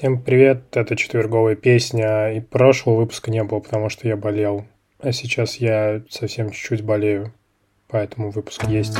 Всем привет, это четверговая песня, и прошлого выпуска не было, потому что я болел. А сейчас я совсем чуть-чуть болею, поэтому выпуск есть.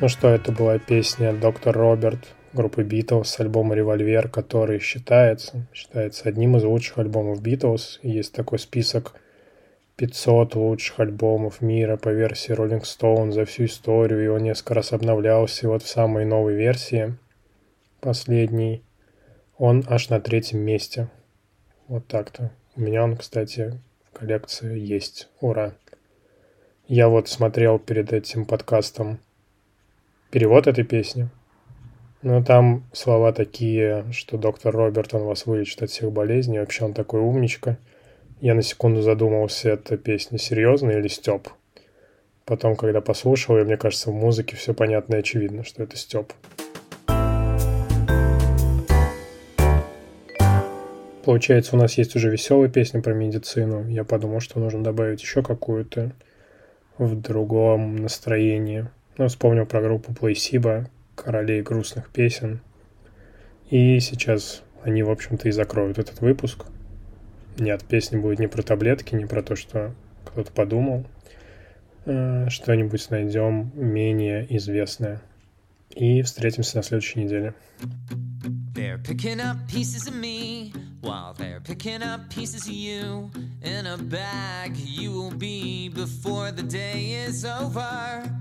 Ну что, это была песня «Доктор Роберт» группы Битлз с альбома «Револьвер», который считается, считается одним из лучших альбомов Битлз. Есть такой список 500 лучших альбомов мира по версии Rolling Stone за всю историю, и он несколько раз обновлялся, вот в самой новой версии, последний, он аж на третьем месте. Вот так-то. У меня он, кстати, в коллекции есть. Ура! Я вот смотрел перед этим подкастом перевод этой песни. Но там слова такие, что доктор Роберт, он вас вылечит от всех болезней. Вообще он такой умничка. Я на секунду задумался, это песня серьезная или Степ. Потом, когда послушал, и мне кажется, в музыке все понятно и очевидно, что это Степ. Получается, у нас есть уже веселая песня про медицину. Я подумал, что нужно добавить еще какую-то в другом настроении. Ну, вспомнил про группу Placebo, королей грустных песен. И сейчас они, в общем-то, и закроют этот выпуск. Нет, песня будет не про таблетки, не про то, что кто-то подумал. Э, что-нибудь найдем менее известное. И встретимся на следующей неделе. They're picking up pieces of me while they're picking up pieces of you. In a bag you will be before the day is over.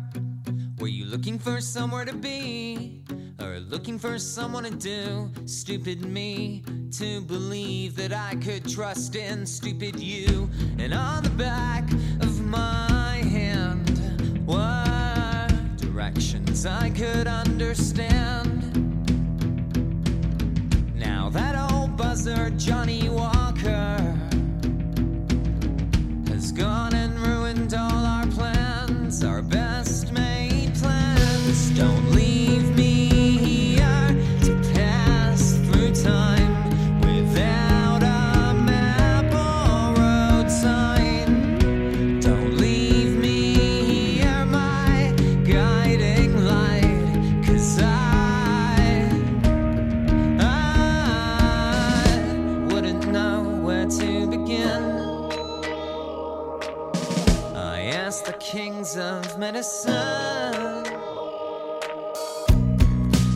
Looking for somewhere to be? Or looking for someone to do? Stupid me to believe that I could trust in stupid you. And on the back of my hand were directions I could understand. Now that old buzzer, Johnny Walker, has gone and ruined all our plans, our best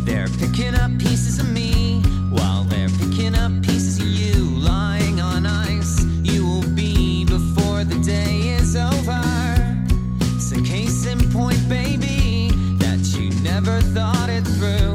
They're picking up pieces of me while they're picking up pieces of you. Lying on ice, you will be before the day is over. It's a case in point, baby, that you never thought it through.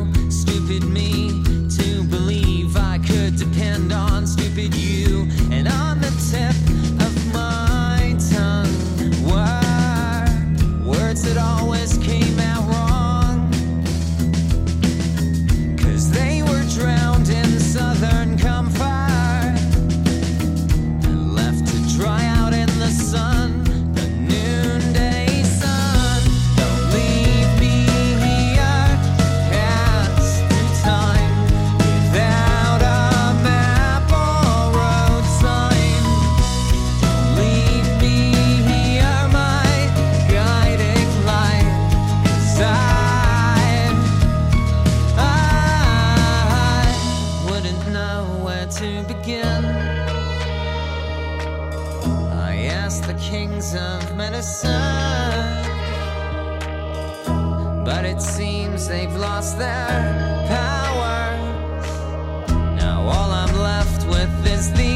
of medicine. But it seems they've lost their power. Now all I'm left with is the